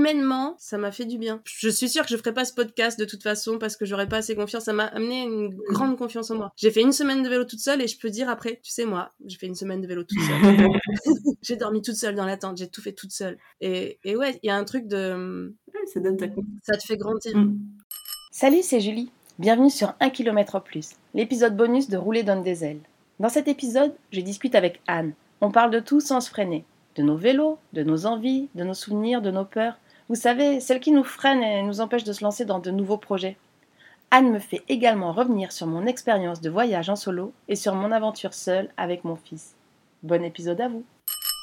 humainement, ça m'a fait du bien. Je suis sûre que je ferais pas ce podcast de toute façon parce que j'aurais pas assez confiance. Ça m'a amené une grande confiance en moi. J'ai fait une semaine de vélo toute seule et je peux dire après, tu sais moi, j'ai fait une semaine de vélo toute seule. j'ai dormi toute seule dans la tente, j'ai tout fait toute seule. Et, et ouais, il y a un truc de... ça donne ta Ça te fait grandir. Mm. Salut, c'est Julie. Bienvenue sur 1 km plus, l'épisode bonus de Rouler donne des ailes. Dans cet épisode, je discute avec Anne. On parle de tout sans se freiner. De nos vélos, de nos envies, de nos souvenirs, de nos peurs. Vous savez, celles qui nous freinent et nous empêchent de se lancer dans de nouveaux projets. Anne me fait également revenir sur mon expérience de voyage en solo et sur mon aventure seule avec mon fils. Bon épisode à vous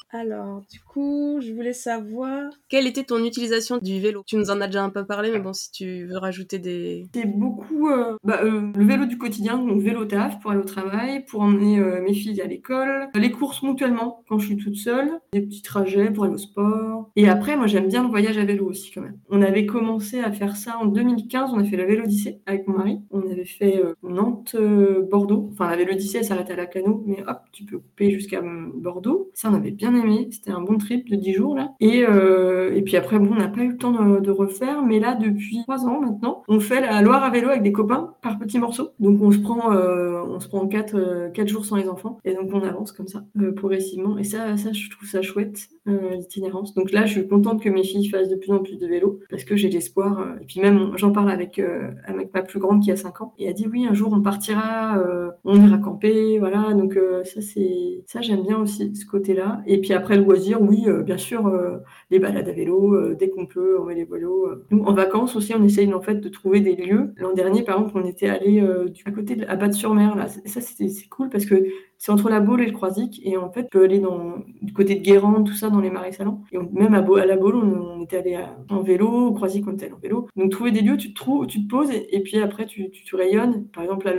alors, du coup, je voulais savoir quelle était ton utilisation du vélo? Tu nous en as déjà un peu parlé, mais bon, si tu veux rajouter des... C'est beaucoup euh, bah, euh, le vélo du quotidien, donc vélo taf pour aller au travail, pour emmener euh, mes filles à l'école, les courses ponctuellement quand je suis toute seule, des petits trajets pour aller au sport. Et après, moi, j'aime bien le voyage à vélo aussi quand même. On avait commencé à faire ça en 2015, on a fait la Vélodyssée avec mon mari. On avait fait Nantes-Bordeaux. Enfin, la Vélodyssée, elle s'arrête à la Cano, mais hop, tu peux couper jusqu'à Bordeaux. Ça, on avait bien aimé. C'était un bon trip de 10 jours là. Et, euh, et puis après, bon, on n'a pas eu le temps de, refaire, mais là, depuis 3 ans maintenant, on fait la Loire à vélo avec des copains par petits morceaux. Donc on se prend, euh, on se prend 4, 4 euh, jours sans les enfants. Et donc on avance comme ça, progressivement. Et ça, ça, je trouve ça chouette, l'itinérance. Donc là, je suis contente que mes filles fassent de plus en plus de vélo parce que j'ai l'espoir. et puis même, j'en parle avec, avec ma plus grande qui a 5 ans. Et elle dit oui, un jour on partira, on ira camper, voilà. Donc ça, c'est ça, j'aime bien aussi ce côté-là. Et puis puis après le loisir, oui, euh, bien sûr, euh, les balades à vélo, euh, dès qu'on peut, on met les vélos. Nous, en vacances aussi, on essaye en fait de trouver des lieux. L'an dernier, par exemple, on était allé à côté de à Batte-sur-Mer. Ça, c'est cool parce que c'est entre la Baule et le Croisic. Et en fait, tu peux aller dans, du côté de Guérande, tout ça, dans les marais salants. Et même à, à la Baule, on, était allé en vélo. Au Croisic, on était allé en vélo. Donc, trouver des lieux, tu te, trouves, tu te poses et, puis après, tu, tu, rayonnes. Par exemple,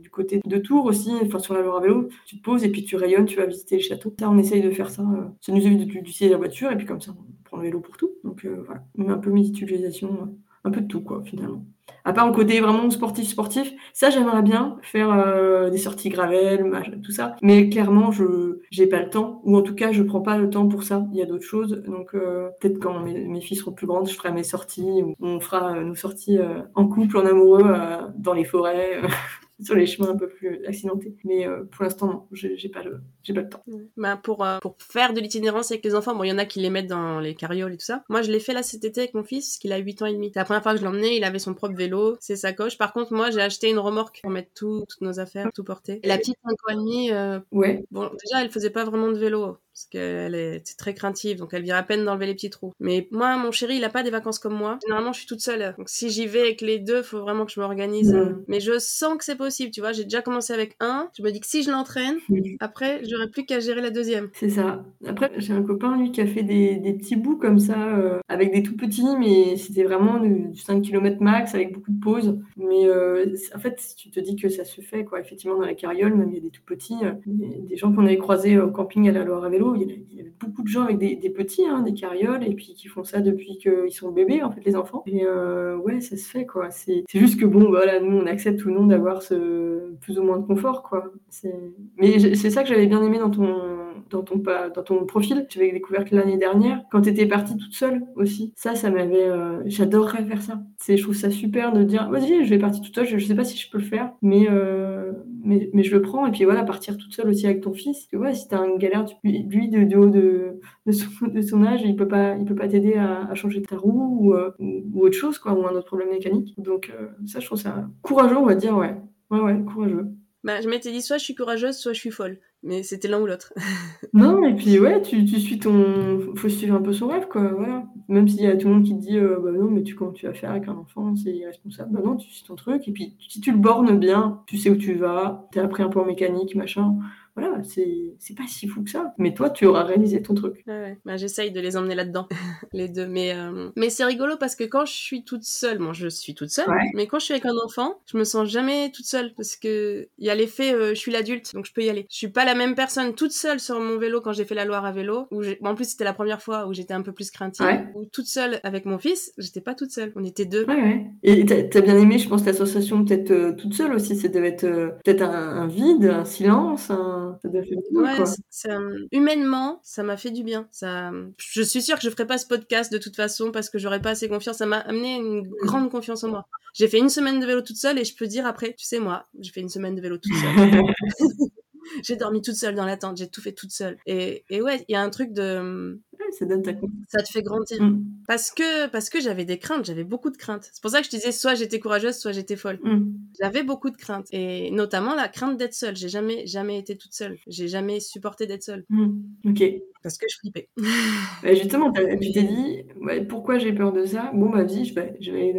du côté de Tours aussi, enfin, sur la Loire à vélo, tu te poses et puis tu rayonnes, tu vas visiter le château. Ça, on essaye de faire ça. Ça nous évite d'utiliser la voiture et puis comme ça, on prend le vélo pour tout. Donc, euh, voilà. On un peu multi-utilisation, un peu de tout, quoi, finalement. À part le côté vraiment sportif, sportif, ça j'aimerais bien faire euh, des sorties gravel, tout ça. Mais clairement, je j'ai pas le temps, ou en tout cas, je prends pas le temps pour ça. Il y a d'autres choses. Donc euh, peut-être quand mes, filles seront plus grandes, je ferai mes sorties, on fera nos sorties euh, en couple, en amoureux, dans les forêts. sur les chemins un peu plus accidentés. Mais euh, pour l'instant, non, j'ai pas le, j'ai pas le temps. Bah pour euh, pour faire de l'itinérance avec les enfants, bon, il y en a qui les mettent dans les carrioles et tout ça. Moi, je l'ai fait là cet été avec mon fils, qui a 8 ans et demi. C'est la première fois que je l'emmenais, il avait son propre vélo, ses sacoches. Par contre, moi, j'ai acheté une remorque pour mettre tout, toutes nos affaires, tout porter. Et la petite 5 ans et demi, euh, ouais. Bon, déjà, elle faisait pas vraiment de vélo parce qu'elle est très craintive, donc elle vient à peine d'enlever les petits trous. Mais moi, mon chéri, il a pas des vacances comme moi. Généralement, je suis toute seule. Donc si j'y vais avec les deux, faut vraiment que je m'organise. Mais je sens que c'est possible, tu vois. J'ai déjà commencé avec un. Je me dis que si je l'entraîne, après, j'aurai plus qu'à gérer la deuxième. C'est ça. Après, j'ai un copain, lui, qui a fait des, des petits bouts comme ça, euh, avec des tout petits, mais c'était vraiment du, 5 km max, avec beaucoup de pauses. Mais euh, en fait, tu te dis que ça se fait, quoi. Effectivement, dans la carriole, même il y a des tout petits, euh, des gens qu'on avait croisés au camping à la Loire à vélo il y, a, beaucoup de gens avec des, petits, hein, des carrioles, et puis qui font ça depuis qu'ils sont bébés, en fait, les enfants. Et euh, ouais, ça se fait, quoi. C'est juste que, bon, voilà, nous, on accepte ou non d'avoir ce plus ou moins de confort, quoi. Mais c'est ça que j'avais bien aimé dans ton, dans ton, dans ton profil. J'avais découvert que l'année dernière, quand tu étais partie toute seule aussi. Ça, ça m'avait. Euh, j'adorerais faire ça. Je trouve ça super de dire, vas-y, je vais partir toute seule, je, sais pas si je peux le faire, mais, euh, mais, mais, je le prends. Et puis voilà, partir toute seule aussi avec ton fils. Et ouais, si t'as une galère, tu, lui, de, haut de, de, son, âge, il peut pas, il peut pas t'aider à, changer ta roue euh, ou, autre chose, quoi, ou un autre problème mécanique. Donc, ça, je trouve ça courageux, on va dire, ouais. Ouais, ouais, courageux. Bah, je m'étais dit soit je suis courageuse, soit je suis folle. Mais c'était l'un ou l'autre. non, et puis ouais, tu, tu, suis ton. Faut suivre un peu son rêve, quoi. Voilà. Même s'il y a tout le monde qui te dit, euh, bah non, mais tu, comment tu vas faire avec un enfant, c'est irresponsable. Bah non, tu suis ton truc. Et puis, si tu le bornes bien, tu sais où tu vas, tu as appris un peu en mécanique, machin voilà, c'est pas si fou que ça. Mais toi, tu auras réalisé ton truc. Ouais, Bah, J'essaye de les emmener là-dedans, les deux. Mais, euh, mais c'est rigolo parce que quand je suis toute seule, moi je suis toute seule, mais quand je suis avec un enfant, je me sens jamais toute seule parce que il y a l'effet euh, je suis l'adulte, donc je peux y aller. Je suis pas la même personne toute seule sur mon vélo quand j'ai fait la Loire à vélo. Où en plus, c'était la première fois où j'étais un peu plus craintive. Ou toute seule avec mon fils, j'étais pas toute seule. On était deux. Ouais, Et t'as as bien aimé, je pense, l'association peut-être euh, toute seule aussi. Ça devait être peut-être un, un, vide, un silence, un ça. Ouais, humainement, ça m'a fait du bien. Ça, je suis sûre que je ferais pas ce podcast de toute façon parce que j'aurais pas assez confiance. Ça m'a amené une grande confiance en moi. J'ai fait une semaine de vélo toute seule et je peux dire après, tu sais moi, j'ai fait une semaine de vélo toute seule. j'ai dormi toute seule dans la tente, j'ai tout fait toute seule. Et, et ouais, il y a un truc de ça te fait grandir. Mm. Parce que, parce que j'avais des craintes, j'avais beaucoup de craintes. C'est pour ça que je disais soit j'étais courageuse, soit j'étais folle. Mm. J'avais beaucoup de craintes. Et notamment la crainte d'être seule. J'ai jamais, jamais été toute seule. J'ai jamais supporté d'être seule. Mm. Ok. Parce que je flippais. Bah, justement, tu t'es dit, pourquoi j'ai peur de ça? Bon, bah, vie, je vais, je vais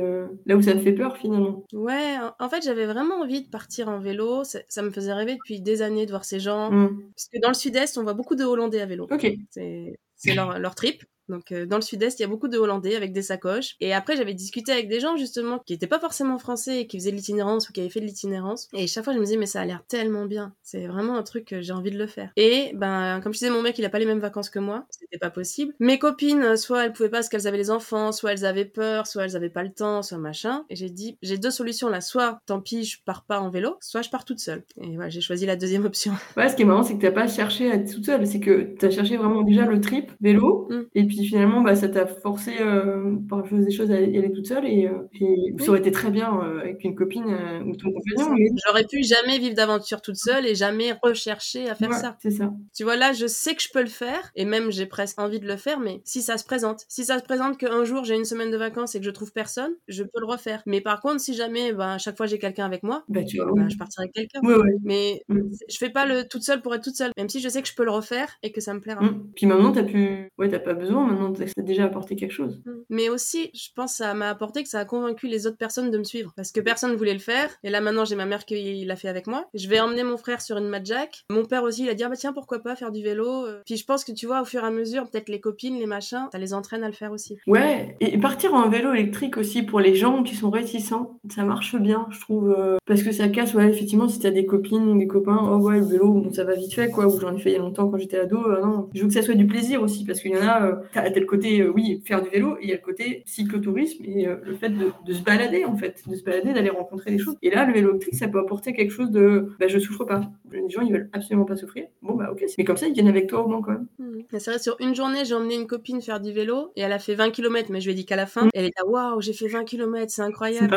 là où ça me fait peur finalement. Ouais, en fait, j'avais vraiment envie de partir en vélo. Ça, ça, me faisait rêver depuis des années de voir ces gens. Parce que dans le sud-est, on voit beaucoup de Hollandais à vélo. Ok. C'est c'est leur, leur trip. Donc euh, dans le sud-est, il y a beaucoup de Hollandais avec des sacoches. Et après, j'avais discuté avec des gens justement qui n'étaient pas forcément français et qui faisaient de l'itinérance ou qui avaient fait de l'itinérance. Et chaque fois, je me disais, mais ça a l'air tellement bien. C'est vraiment un truc que j'ai envie de le faire. Et ben, comme je disais, mon mec, il a pas les mêmes vacances que moi. C'était pas possible. Mes copines, soit elles pouvaient pas parce qu'elles avaient les enfants, soit elles avaient peur, soit elles avaient pas le temps, soit machin. Et j'ai dit, j'ai deux solutions là. Soit, tant pis, je pars pas en vélo, soit je pars toute seule. Et voilà, j'ai choisi la deuxième option. Ouais, ce qui est marrant, c'est que t'as pas cherché à être toute seule. C'est que t'as cherché vraiment déjà le trip vélo. Mm. Et puis finalement, bah, ça t'a forcé euh, par des choses à y aller toute seule et, euh, ça aurait été très bien euh, avec une copine ou ton compagnon. J'aurais pu jamais vivre d'aventure toute seule et jamais rechercher à faire ça. C'est ça. Tu vois, là, je sais que je peux le faire et même j'ai presque envie de le faire, mais si ça se présente, si ça se présente qu'un jour j'ai une semaine de vacances et que je trouve personne, je peux le refaire. Mais par contre, si jamais bah, à chaque fois j'ai quelqu'un avec moi, bah, tu vois, je partirai avec quelqu'un. Mais mm. je fais pas le toute seule pour être toute seule, même si je sais que je peux le refaire et que ça me plaira. Mm. Puis maintenant, t'as pu, ouais, t'as pas besoin. Maintenant, t'as déjà apporté quelque chose. Mm. Mais aussi, je pense que ça m'a apporté que ça a convaincu les autres personnes de me suivre. Parce que personne ne voulait le faire. Et là, maintenant, j'ai ma mère qui l'a fait avec moi. Je vais emmener mon frère sur une Jack. Mon père aussi, il a dit, ah bah tiens, pourquoi pas faire du vélo. Euh. Puis je pense que tu vois, au fur et à mesure, peut-être les copines, les machins, ça les entraîne à le faire aussi. Ouais, et partir en vélo électrique aussi pour les gens qui sont réticents, ça marche bien, je trouve. Euh, parce que ça casse, ouais, effectivement, si t'as des copines ou des copains, oh ouais, le vélo, bon, ça va vite fait, quoi. Ou j'en ai fait il y a longtemps quand j'étais ado. Euh, non, je veux que ça soit du plaisir aussi. Parce qu'il y en a, t'as tel côté, oui, faire du vélo, et il y a le côté cyclotourisme et euh, le fait de, se balader, en fait, de se balader, d'aller rencontrer des choses. Et là, le vélo électrique, ça peut apporter quelque chose de bah, je souffre pas. Les gens, ils veulent absolument pas souffrir. Bon, bah ok, mais comme ça, ils viennent avec toi au moins quand même. Mmh. C'est vrai, sur une journée, j'ai emmené une copine faire du vélo et elle a fait 20 km, mais je lui ai dit qu'à la fin, mmh. elle est là, waouh, j'ai fait 20 km, c'est incroyable.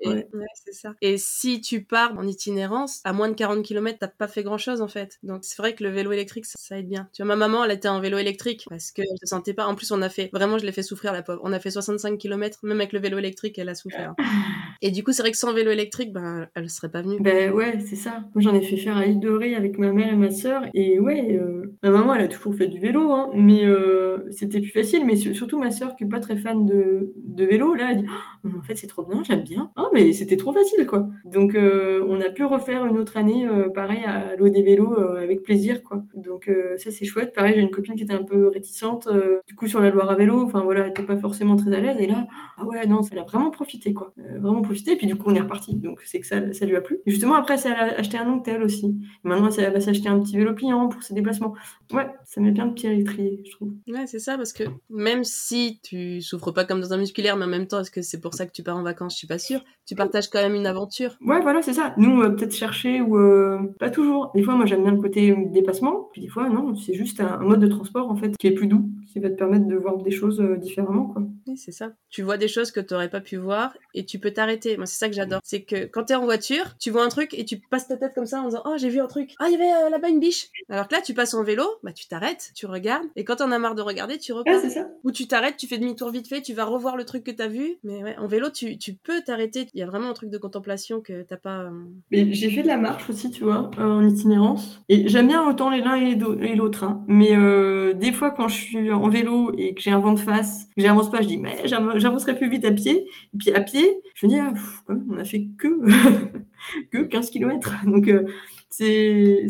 C'est ouais. c'est ça. Et si tu pars en itinérance, à moins de 40 km, t'as pas fait grand chose en fait. Donc c'est vrai que le vélo électrique, ça, aide bien. Tu vois, ma maman, elle était en vélo électrique parce qu'elle se sentait pas. En plus, on a fait, vraiment, je l'ai fait souffrir la pauvre. On a fait 65 km, même avec le vélo électrique, elle a souffert. Et du coup, c'est vrai que sans vélo électrique, ben, elle serait pas venue. Ben ouais, c'est ça. Moi, j'en ai fait faire à l'île de Ré avec ma mère et ma sœur. Et ouais, euh, ma maman, elle a toujours fait du vélo, hein, mais euh, c'était plus facile. Mais surtout ma sœur, qui est pas très fan de, de vélo, là, elle dit oh, En fait, c'est trop bien, j'aime bien. Ah, mais c'était trop facile, quoi. Donc, euh, on a pu refaire une autre année, pareil, à l'eau des vélos, avec plaisir, quoi. Donc, ça, c'est chouette. Pareil, j'ai une copine qui était un peu réticente, du coup, sur la Loire à vélo. Enfin, voilà, elle était pas forcément très à l'aise. Et là, ah ouais, non, ça l'a vraiment profité, quoi. Euh, vraiment profité. Et puis du coup, on est reparti. Donc c'est que ça, ça lui a plu. Et justement, après, ça a acheté un Octel aussi. maintenant, ça va s'acheter un petit vélo pliant pour ses déplacements. Ouais, ça met bien le pied à l'étrier, je trouve. Ouais, c'est ça, parce que même si tu souffres pas comme dans un musculaire, mais en même temps, est-ce que c'est pour ça que tu pars en vacances? Je suis pas sûre. Tu partages quand même une aventure. Ouais, voilà, c'est ça. Nous, on va peut-être chercher ou euh, pas toujours. Des fois, moi, j'aime bien le côté dépassement. Puis des fois, non, c'est juste un, mode de transport en fait qui est plus doux, qui va te permettre de voir des choses euh, différemment, quoi. Oui, c'est ça. Tu vois des choses que tu n'aurais pas pu voir et tu peux t'arrêter. Moi, c'est ça que j'adore. C'est que quand tu es en voiture, tu vois un truc et tu passes ta tête comme ça en disant Oh, j'ai vu un truc. Ah, il y avait euh, là-bas une biche. Alors que là, tu passes en vélo, bah, tu t'arrêtes, tu regardes et quand t'en as marre de regarder, tu repars. ça. Ou tu t'arrêtes, tu fais demi-tour vite fait, tu vas revoir le truc que tu as vu. Mais ouais, en vélo, tu, tu peux t'arrêter. Il y a vraiment un truc de contemplation que t'as pas. Euh, mais j'ai fait de la marche aussi, tu vois, en itinérance. Et j'aime bien autant les l'un et l'autre. Hein. Mais des fois, quand je suis en vélo et que j'ai un vent de face, que j'avance pas, je dis Mais j'avancerai plus vite à pied. Et puis à pied, je me dis, ah, on a fait que, que 15 km. Donc, euh, c'est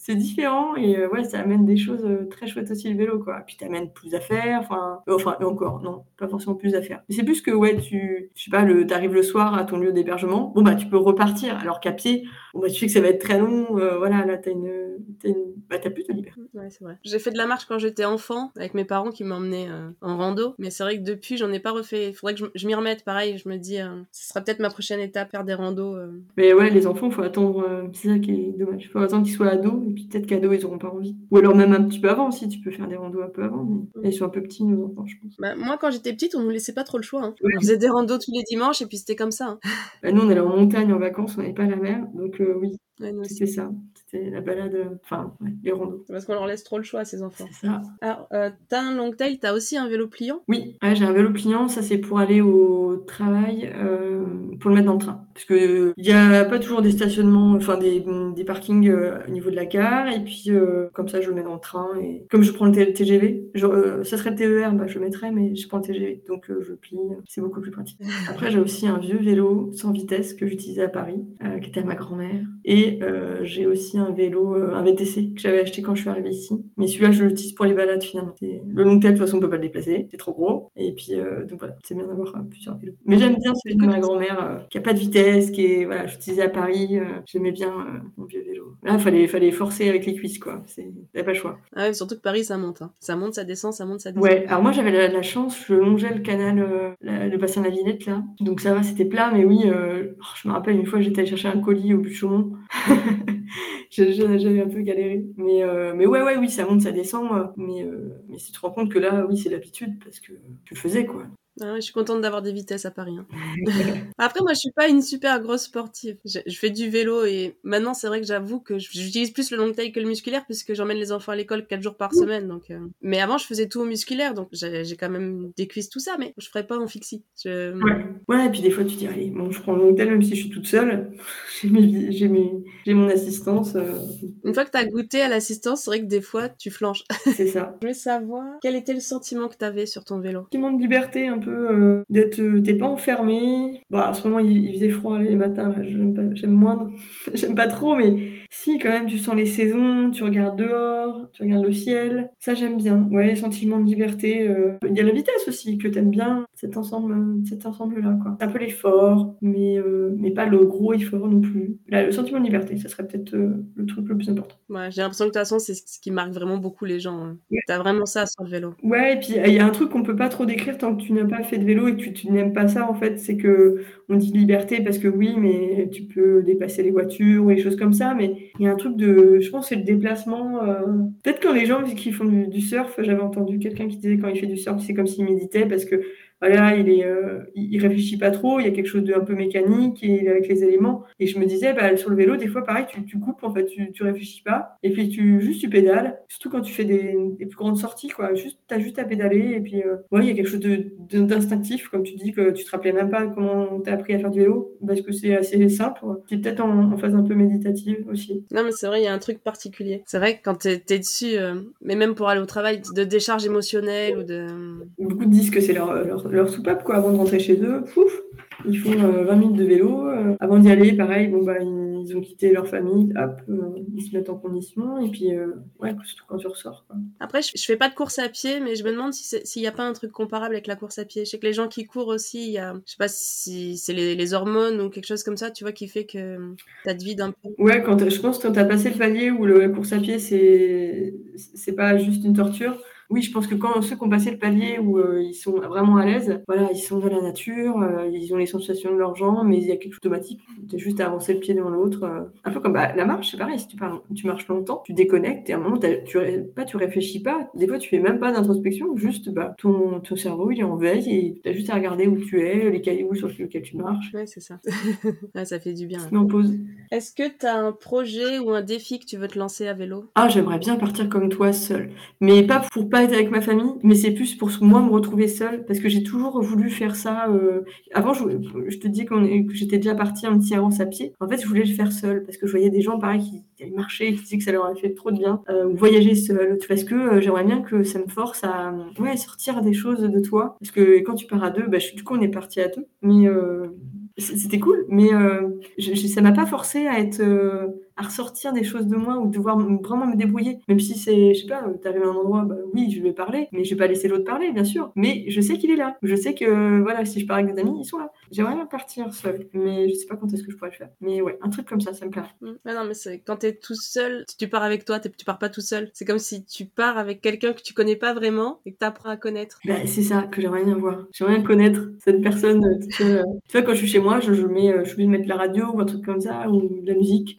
c'est différent et euh, ouais, ça amène des choses euh, très chouettes aussi le vélo, quoi. Puis t'amènes plus à faire, enfin, euh, enfin, encore, non, pas forcément plus à faire. Mais c'est plus que, ouais, tu, je sais pas, le, t'arrives le soir à ton lieu d'hébergement, bon, bah, tu peux repartir, alors qu'à pied, bon, bah, tu sais que ça va être très long, voilà, là, t'as une, t'as une, bah, t'as plus de liberté. Ouais, c'est vrai. J'ai fait de la marche quand j'étais enfant, avec mes parents qui m'emmenaient en rando, mais c'est vrai que depuis, j'en ai pas refait. Il faudrait que je, m'y remette, pareil, je me dis, ce sera peut-être ma prochaine étape, faire des randos. Mais ouais, les enfants, faut attendre, c'est ça qui est dommage, faut attendre qu'ils soient ados, et puis peut-être qu'ados, ils auront pas envie. Ou alors même un petit peu avant aussi, tu peux faire des randos un peu avant, mais ils sont un peu petits, nos enfants, je pense. Bah, moi, quand j'étais petite, on nous laissait pas trop le choix. Hein. On faisait des randos tous les dimanches, et puis c'était comme ça. Hein. Bah, nous, on allait en montagne en vacances, on n'avait pas la mer, donc euh, oui, c'était ça. C'était la balade, euh, enfin, les randos. Parce qu'on leur laisse trop le choix à ces enfants. C'est ça. Alors, euh, t'as un long tail, t'as aussi un vélo pliant? Oui, j'ai un vélo pliant, ça c'est pour aller au travail, euh, pour le mettre dans le train. Parce que il n'y a pas toujours des stationnements, enfin des, des parkings au niveau de la gare, et puis comme ça je le mets dans le train, et comme je prends le TGV, ça serait le TER, bah, je le mettrais, mais je prends le TGV, donc je plie, c'est beaucoup plus pratique. Après, j'ai aussi un vieux vélo sans vitesse que j'utilisais à Paris, qui était à ma grand-mère, et euh, j'ai aussi un vélo, euh, un VTC que j'avais acheté quand je suis arrivée ici. Mais celui-là, je l'utilise pour les balades finalement. Le long tail, de toute façon, on peut pas le déplacer, c'est trop gros. Et puis, euh, donc voilà, c'est bien d'avoir plusieurs vélos. Mais j'aime bien celui de ma grand-mère qui a pas de vitesse, qui est, voilà, j'utilisais à Paris. J'aimais bien mon vieux vélo. Là, il fallait, fallait forcer avec les cuisses, quoi. T'avais pas le choix. Ah ouais, surtout que Paris, ça monte. Hein. Ça monte, ça descend, ça monte, ça descend. Ouais, alors moi, j'avais la, chance, je longeais le canal, le bassin de la Villette, là. Donc ça va, c'était plat, mais oui, oh, je me rappelle une fois, j'étais allée chercher un colis au but de Chaumont. J'avais un peu galéré. Mais, euh, mais ouais, ouais, oui, ça monte, ça descend. Mais, euh, mais si tu te rends compte que là, oui, c'est l'habitude parce que tu le faisais, quoi. Ah je suis contente d'avoir des vitesses à Paris. Hein. Après, moi, je suis pas une super grosse sportive. Je, fais du vélo et maintenant, c'est vrai que j'avoue que j'utilise plus le long tail que le musculaire puisque j'emmène les enfants à l'école 4 jours par semaine. Donc, euh. Mais avant, je faisais tout au musculaire, donc j'ai quand même des cuisses, tout ça, mais je ferais pas en fixie. Ouais. ouais, et puis des fois, tu dis, allez, bon, je prends le long tail même si je suis toute seule. J'ai mon assistance. Euh. Une fois que tu as goûté à l'assistance, c'est vrai que des fois, tu flanches. C'est ça. je veux savoir quel était le sentiment que tu avais sur ton vélo? Sentiment de liberté un peu euh, d'être euh, t'es pas enfermé. Bah à ce moment il, faisait froid les matins j'aime moins j'aime pas trop mais si quand même tu sens les saisons tu regardes dehors tu regardes le ciel. Ça j'aime bien. Ouais sentiment de liberté euh. il y a la vitesse aussi que t'aimes bien cet ensemble cet ensemble là quoi un peu l'effort mais mais pas le gros effort non plus là le sentiment de liberté ça serait peut-être le truc le plus important ouais j'ai l'impression que de toute façon c'est ce qui marque vraiment beaucoup les gens hein. t'as vraiment ça sur le vélo ouais et puis il y a un truc qu'on peut pas trop décrire tant que tu n'as pas fait de vélo et que tu, n'aimes pas ça, en fait, c'est que on dit liberté parce que oui, mais tu peux dépasser les voitures ou des choses comme ça. Mais il y a un truc de, je pense, c'est le déplacement. Euh, peut-être quand les gens qui font du surf, j'avais entendu quelqu'un qui disait quand il fait du surf, c'est comme s'il méditait parce que voilà, il est, euh, il réfléchit pas trop, il y a quelque chose de un peu mécanique et avec les éléments. Et je me disais, bah, sur le vélo, des fois, pareil, tu, tu coupes, en fait, tu, tu réfléchis pas, et puis tu juste tu pédales. Surtout quand tu fais des, des plus grandes sorties, quoi. Juste, t'as juste à pédaler, et puis, euh, ouais, il y a quelque chose d'instinctif, comme tu dis que tu te rappelais même pas comment t'as appris à faire du vélo, parce que c'est assez simple. C'est peut-être en, phase un peu méditative aussi. Non, mais c'est vrai, il y a un truc particulier. C'est vrai que quand t'es es dessus, euh, mais même pour aller au travail, de décharge émotionnelle ou de. Beaucoup disent que c'est leur, leur leur soupape quoi avant de rentrer chez eux. Pouf, ils font 20 euh, minutes de vélo. Euh, avant d'y aller, pareil, bon, bah, ils ont quitté leur famille, hop, euh, ils se mettent en condition, et puis, ouais, surtout quand tu ressors. Quoi. Après, je, fais pas de course à pied, mais je me demande s'il n'y a pas un truc comparable avec la course à pied. Je sais que les gens qui courent aussi, il y a, je sais pas si c'est les, hormones ou quelque chose comme ça, tu vois, qui fait que tu te vide un peu. Ouais, quand je pense que quand tu as passé le palier où la course à pied, c'est pas juste une torture oui, je pense que quand ceux qui ont passé le palier où euh, ils sont vraiment à l'aise, voilà, ils sont dans la nature, euh, ils ont les sensations de leurs jambes, mais il y a quelque chose d'automatique. Tu as juste à avancer le pied devant l'autre. Euh. un peu comme bah, la marche, c'est pareil. Si tu, tu marches longtemps, tu déconnectes et à un moment, tu, pas, tu réfléchis pas. Des fois, tu fais même pas d'introspection, juste bah, ton, ton cerveau, il est en veille et tu as juste à regarder où tu es, les cailloux sur lesquels tu marches. Ouais, c'est ça. ça fait du bien. pause. Est-ce que tu as un projet ou un défi que tu veux te lancer à vélo? Ah, j'aimerais bien partir comme toi seul, mais pas pour pas avec ma famille, mais c'est plus pour moi me retrouver seule, parce que j'ai toujours voulu faire ça. Euh, avant, je, te dis que j'étais déjà partie en séance à pied. En fait, je voulais le faire seule, parce que je voyais des gens pareil qui, allaient marcher, qui disaient que ça leur avait fait trop de bien, euh, voyager seul, parce que euh, j'aimerais bien que ça me force à ouais, sortir des choses de toi. Parce que quand tu pars à deux, bah, du coup, on est parti à deux, mais c'était cool, mais ça m'a pas forcé à être à ressortir des choses de moi ou devoir vraiment me débrouiller. Même si c'est, je sais pas, t'arrives à un endroit, bah oui, je vais parler, mais je vais pas laisser l'autre parler, bien sûr. Mais je sais qu'il est là. Je sais que, voilà, si je pars avec des amis, ils sont là. J'aimerais bien partir seul, mais je sais pas quand est-ce que je pourrais le faire. Mais ouais, un truc comme ça, ça me plaît. Mm. non, mais c'est quand t'es tout seul, tu pars avec toi, tu pars pas tout seul. C'est comme si tu pars avec quelqu'un que tu connais pas vraiment et que t'apprends à connaître. Bah, c'est ça que j'aimerais bien voir. J'aimerais bien connaître cette personne. Euh, tu vois, quand je suis chez moi, je, mets, euh, je suis de mettre la radio ou un truc comme ça, ou de la musique.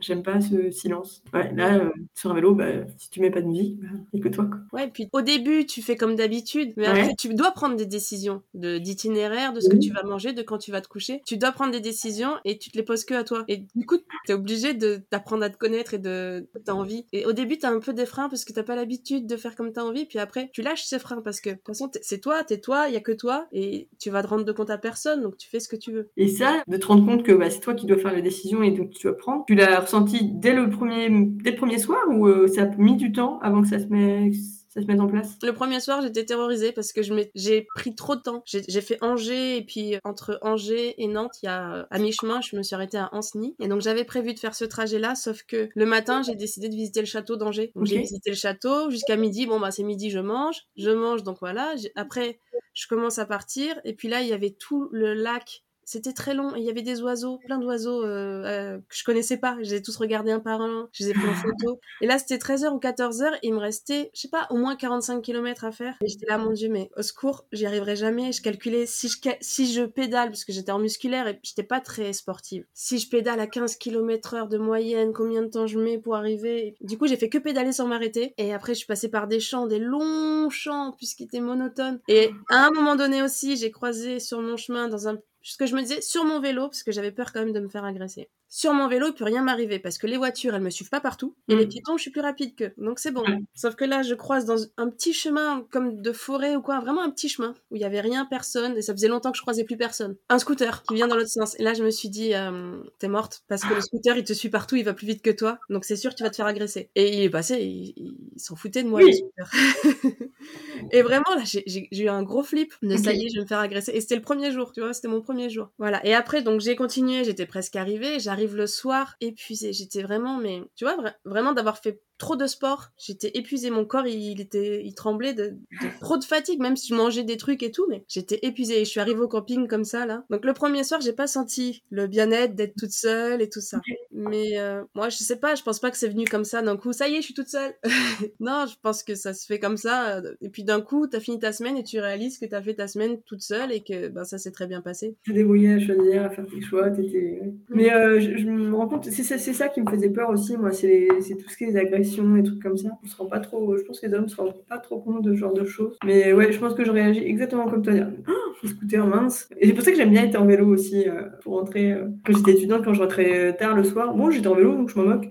J'aime pas ce silence. Ouais, là, euh, sur un vélo, bah, si tu mets pas de musique, bah, il que toi. Quoi. Ouais, puis au début, tu fais comme d'habitude, mais après, tu dois prendre des décisions d'itinéraire, de, ce que tu vas manger, de quand tu vas te coucher. Tu dois prendre des décisions et tu te les poses que à toi. Et du coup, t'es obligé d'apprendre à te connaître et de t'as envie. Et au début, t'as un peu des freins parce que t'as pas l'habitude de faire comme t'as envie. Puis après, tu lâches ces freins parce que de toute façon, c'est toi, t'es toi, il y a que toi et tu vas te rendre de compte à personne. Donc tu fais ce que tu veux. Et ça, de te rendre compte que bah, c'est toi qui dois faire les décisions et donc tu dois prendre. Tu l'as ressenti dès le premier, dès le premier soir ou euh, ça a mis du temps avant que ça se mette ça se met en place? Le premier soir, j'étais terrorisée parce que j'ai pris trop de temps. J'ai fait Angers et puis entre Angers et Nantes, il y a à mi-chemin, je me suis arrêtée à Ancenis et donc j'avais prévu de faire ce trajet-là, sauf que le matin, j'ai décidé de visiter le château d'Angers. Donc j'ai visité le château jusqu'à midi. Bon bah c'est midi, je mange, je mange donc voilà. Après, je commence à partir et puis là, il y avait tout le lac c'était très long. Il y avait des oiseaux, plein d'oiseaux euh, euh, que je connaissais pas. Je les ai tous regardés un par un. Je les ai pris en photo. Et là, c'était 13h ou 14h. Il me restait, je sais pas, au moins 45 km à faire. Et j'étais là, mon Dieu, mais au secours, j'y arriverai jamais. Je calculais si je, si je pédale, parce que j'étais en musculaire et j'étais pas très sportive. Si je pédale à 15 km heure de moyenne, combien de temps je mets pour arriver? Du coup, j'ai fait que pédaler sans m'arrêter. Et après, je suis passée par des champs, des longs champs, puisqu'ils étaient monotones. Et à un moment donné aussi, j'ai croisé sur mon chemin dans un ce que je me disais sur mon vélo, parce que j'avais peur quand même de me faire agresser. Sur mon vélo, il peut rien m'arriver parce que les voitures, elles me suivent pas partout et les mm. piétons, je suis plus rapide qu'eux. Donc c'est bon. Sauf que là, je croise dans un petit chemin comme de forêt ou quoi, vraiment un petit chemin où il y avait rien, personne et ça faisait longtemps que je croisais plus personne. Un scooter qui vient dans l'autre sens. Et là, je me suis dit, euh, t'es morte parce que le scooter, il te suit partout, il va plus vite que toi. Donc c'est sûr, tu vas te faire agresser. Et il est passé, il, s'en foutait de moi, le scooter. et vraiment, là, j'ai eu un gros flip de ça y est, je vais me faire agresser. Et c'était le premier jour, tu vois, c'était mon premier Voilà. Et après, donc j'ai continué, j'étais presque arrivée, j'arrive le soir épuisée. J'étais vraiment, mais tu vois, vraiment d'avoir fait trop de sport. J'étais épuisée, mon corps il, était, il tremblait de, trop de fatigue, même si je mangeais des trucs et tout, mais j'étais épuisée. Et je suis arrivée au camping comme ça là. Donc le premier soir, j'ai pas senti le bien-être d'être toute seule et tout ça. Mais euh, moi, je sais pas, je pense pas que c'est venu comme ça d'un coup. Ça y est, je suis toute seule. non, je pense que ça se fait comme ça. Et puis d'un coup, t'as fini ta semaine et tu réalises que t'as fait ta semaine toute seule et que ben, ça s'est très bien passé. Tu débrouillais à choisir, à faire tes choix. Étais... Mais euh, je, me rends compte, c'est ça, qui me faisait peur aussi, moi, c'est tout ce qui est agressions des trucs comme ça. On se rend pas trop, je pense que les hommes se rendent pas trop compte de ce genre de choses. Mais ouais, je pense que je réagis exactement comme toi. Oh, scooter mince. Et c'est pour ça que j'aime bien être en vélo aussi euh, pour rentrer. Euh, quand j'étais étudiante, quand je rentrais euh, tard le soir, bon, j'étais en vélo donc je m'en moque.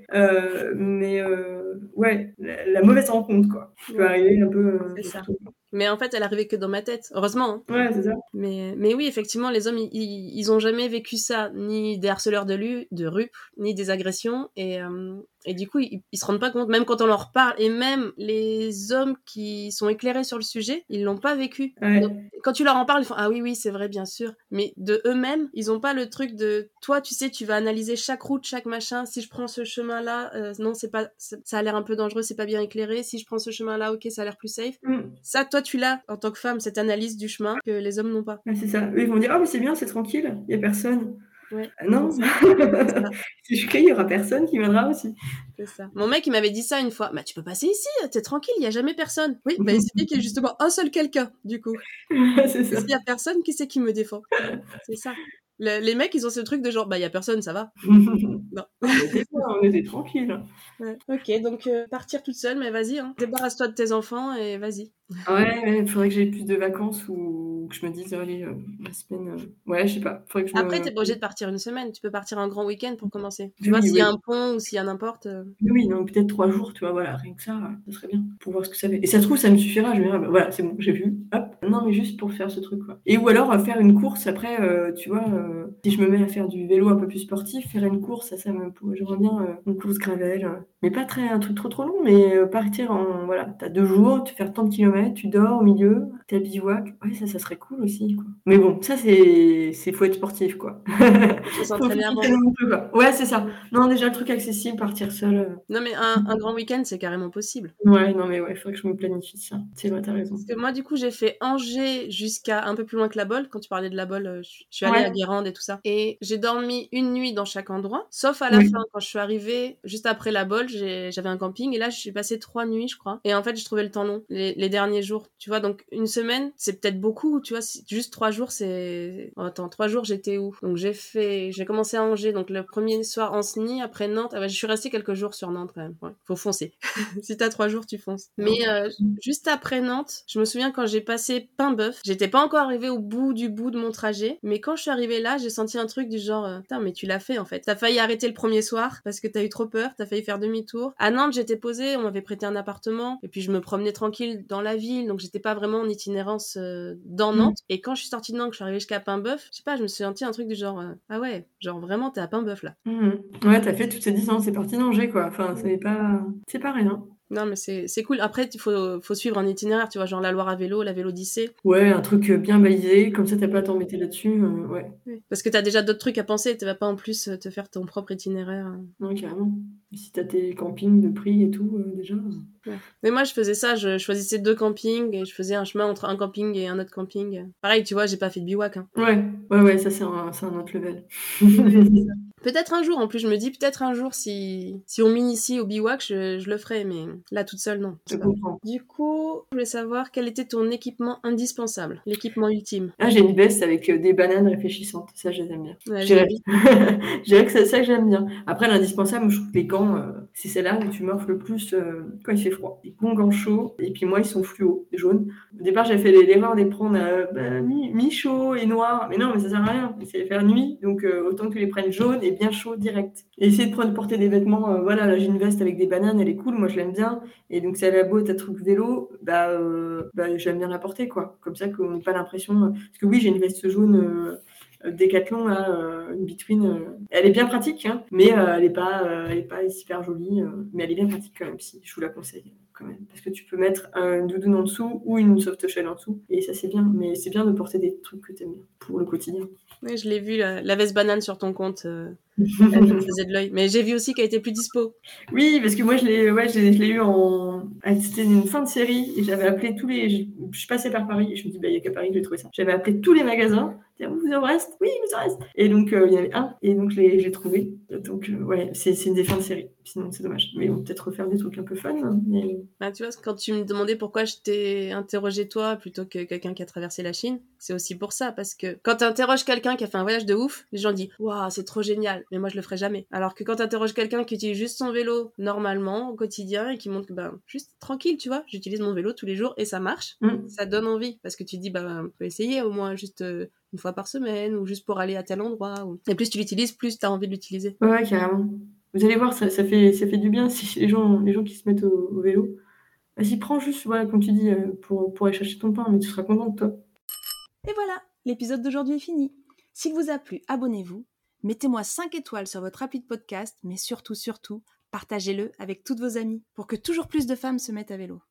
mais ouais, la, mauvaise rencontre quoi. Je peux arriver un peu. c'est ça. Mais en fait, elle arrivait que dans ma tête, heureusement. Hein. Ouais, c'est ça. Mais, mais oui, effectivement, les hommes, ils, ils, ont jamais vécu ça, ni des harceleurs de, rue, de rue ni des agressions. Et, euh, et du coup, ils, ils, se rendent pas compte, même quand on leur parle, et même les hommes qui sont éclairés sur le sujet, ils l'ont pas vécu. quand tu leur en parles, ils font Ah oui, oui, c'est vrai, bien sûr. Mais de eux-mêmes, ils ont pas le truc de Toi, tu sais, tu vas analyser chaque route, chaque machin. Si je prends ce chemin-là, euh, non, c'est pas, ça a l'air un peu dangereux, c'est pas bien éclairé. Si je prends ce chemin-là, ok, ça a l'air plus safe. Mm. Ça, toi, tu l'as en tant que femme, cette analyse du chemin que les hommes n'ont pas. c'est ça. ils vont dire, ah, mais c'est bien, c'est tranquille, il n'y a personne. Ouais. Ah, non, si je crie, il n'y aura personne qui viendra aussi. C'est ça. Mon mec, il m'avait dit ça une fois. Mais tu peux passer ici, t'es tranquille, il n'y a jamais personne. Oui, bah, il dit qu'il y a justement un seul quelqu'un, du coup. c'est ça. S'il n'y a personne, qui c'est qui me défend C'est ça les mecs, ils ont ce truc de genre, bah, il y a personne, ça va. non. on était tranquille. Ok, donc euh, partir toute seule, mais vas-y, hein. débarrasse-toi de tes enfants et vas-y. Ouais, il faudrait que j'ai plus de vacances ou que je me dise, allez, euh, la semaine. Euh, ouais, je sais pas. Faudrait que je Après, t'es pas obligé de partir une semaine, tu peux partir un grand week-end pour commencer. Tu vois, s'il y a un pont ou s'il y a n'importe. Oui, donc peut-être trois jours, tu vois, voilà, rien que ça, ça serait bien pour voir ce que ça fait. Et ça se trouve, ça me suffira, je me dirais, bah, voilà, c'est bon, j'ai vu, hop. Non, mais juste pour faire ce truc, quoi. Et ou alors faire une course après, tu vois si je me mets à faire du vélo un peu plus sportif, faire une course, ça, ça me, j'aimerais bien euh, une course gravel, euh, mais pas très un truc trop trop long, mais euh, partir en voilà, t'as deux jours, tu fais tant de kilomètres, tu dors au milieu, t'es à bivouac, ouais ça, ça serait cool aussi. Quoi. Mais bon, ça, c'est faut être sportif, quoi. Faut s'entraîner avant. Ouais, c'est ça. Non, déjà, le truc accessible, partir seul. euh, Non, mais un, un grand week-end, c'est carrément possible. Ouais, non, mais ouais, il faudrait que je me planifie ça. C'est vrai, t'as raison. Parce que moi, du coup, j'ai fait Angers jusqu'à un peu plus loin que la Bolle. Quand tu parlais de la Bolle, euh, je suis allée Ouais. à Guérande et tout ça. Et j'ai dormi une nuit dans chaque endroit, sauf à la Oui. fin, quand je suis arrivée, juste après la Bolle, j'avais un camping. Et là, je suis passée trois nuits, je crois. Et en fait, j'ai trouvé le temps long, les, les derniers jours. Tu vois, donc une semaine, c'est peut-être beaucoup. Tu vois, juste trois jours, c'est... Oh, attends, trois jours, j'étais où? Donc j'ai fait... J'ai commencé à Angers, donc le premier soir en SNI, après Nantes. Ah bah, je suis restée quelques jours sur Nantes quand même. Faut foncer. si t'as trois jours, tu fonces. Mais euh, juste après Nantes, je me souviens quand j'ai passé Pain-Bœuf, j'étais pas encore arrivée au bout du bout de mon trajet, mais quand je suis arrivée là, j'ai senti un truc du genre, euh, putain, mais tu l'as fait en fait. T'as failli arrêter le premier soir parce que t'as eu trop peur, t'as failli faire demi-tour. À Nantes, j'étais posée, on m'avait prêté un appartement, et puis je me promenais tranquille dans la ville, donc j'étais pas vraiment en itinérance euh, dans Mm. Nantes. Et quand je suis sortie de Nantes, que je suis arrivée jusqu'à Pain-Bœuf, je sais pas, je me suis senti un truc du genre, euh, ah ouais, genre vraiment t'es à Pain-Bœuf là. Mhm. Ouais, t'as fait toutes ces distances, c'est parti d'Angers, quoi. Enfin, c'est pas... C'est pas rien. Non, mais c'est cool. Après, il faut, faut suivre un itinéraire, tu vois, genre la Loire à vélo, la Vélodyssée. Ouais, un truc euh, bien balisé, comme ça t'as pas à t'embêter là-dessus. euh, ouais, Parce que t'as déjà d'autres trucs à penser, tu vas pas en plus euh, te faire ton propre itinéraire. non, carrément. Si t'as tes campings de prix et tout, euh, déjà. Mais moi, je faisais ça, je choisissais deux campings et je faisais un chemin entre un camping et un autre camping. Pareil, tu vois, j'ai pas fait de bivouac. hein. Ouais, ouais, ouais, ça c'est un, c'est un autre level. Peut-être un jour, en plus, je me dis peut-être un jour, si, si on m'initie au bivouac, je, je le ferai, mais là, toute seule, non. Je comprends. Du coup, je voulais savoir quel était ton équipement indispensable, l'équipement ultime. Ah, j'ai une veste avec euh, des bananes réfléchissantes, ça je les aime bien. Ouais, je dirais que c'est ça que j'aime bien. Après, l'indispensable, je trouve que les gants, euh, c'est celle-là où tu morfles le plus euh, quand il fait froid. Les bons gants chauds, et puis moi, ils sont fluo, jaunes. Au départ, j'avais fait l'erreur de prendre euh, bah, mi- mi-chaud et noir. Mais non, mais ça sert à rien. C'est faire nuit, donc euh, autant que tu les prennes jaunes et bien chaud direct. Essayer de prendre, porter des vêtements, voilà, là j'ai une veste avec des bananes, elle est cool, moi je l'aime bien. Et donc, si elle a beau, t'as truc vélo, bah, bah j'aime bien la porter, quoi. Comme ça qu'on n'ait pas l'impression. Parce que oui, j'ai une veste jaune. Euh, euh, Décathlon, là, euh, une between, euh, elle est bien pratique, hein, mais euh, elle n'est pas, euh, elle est pas super jolie, euh, mais elle est bien pratique quand même, si je vous la conseille quand même, parce que tu peux mettre un doudoune en dessous ou une soft shell en dessous, et ça c'est bien, mais c'est bien de porter des trucs que tu aimes bien pour le quotidien. Ouais, je l'ai vu, la, la veste banane sur ton compte. euh, elle me faisait de l'œil. Mais j'ai vu aussi qu'elle était plus dispo. Oui, parce que moi je l'ai, ouais, je je eu en, ah, c'était une fin de série et j'avais appelé tous les, je, je suis passée par Paris et je me dis bah il y a qu'à Paris que j'ai trouvé ça. J'avais appelé tous les magasins. Vous vous en reste? Oui, il vous en reste. Et donc euh, il y en avait un et donc je l'ai, trouvé. Donc euh, ouais, c'est, c'est une des fins de série. Sinon c'est dommage. Mais on peut peut-être refaire des trucs un peu fun. hein, mais... Bah, tu vois, quand tu me demandais pourquoi je t'ai interrogé toi plutôt que quelqu'un qui a traversé la Chine, c'est aussi pour ça. Parce que quand tu interroges quelqu'un qui a fait un voyage de ouf, les gens disent Waouh, c'est trop génial, mais moi je le ferai jamais. Alors que quand tu interroges quelqu'un qui utilise juste son vélo normalement, au quotidien, et qui montre que, ben, juste tranquille, tu vois, j'utilise mon vélo tous les jours et ça marche, Mm. ça donne envie. Parce que tu dis, bah, on peut essayer au moins juste euh, une fois par semaine ou juste pour aller à tel endroit. ou- Et plus tu l'utilises, plus tu as envie de l'utiliser. Ouais, ouais, carrément. Vous allez voir, ça, ça fait, ça fait du bien si les gens, les gens qui se mettent au, au vélo. Vas-y, prends juste, voilà, comme tu dis, euh, pour, pour aller chercher ton pain, mais tu seras content de toi. Et voilà, l'épisode d'aujourd'hui est fini. S'il vous a plu, abonnez-vous, mettez-moi 5 étoiles sur votre appli de podcast, mais surtout, surtout, partagez-le avec toutes vos amies pour que toujours plus de femmes se mettent à vélo.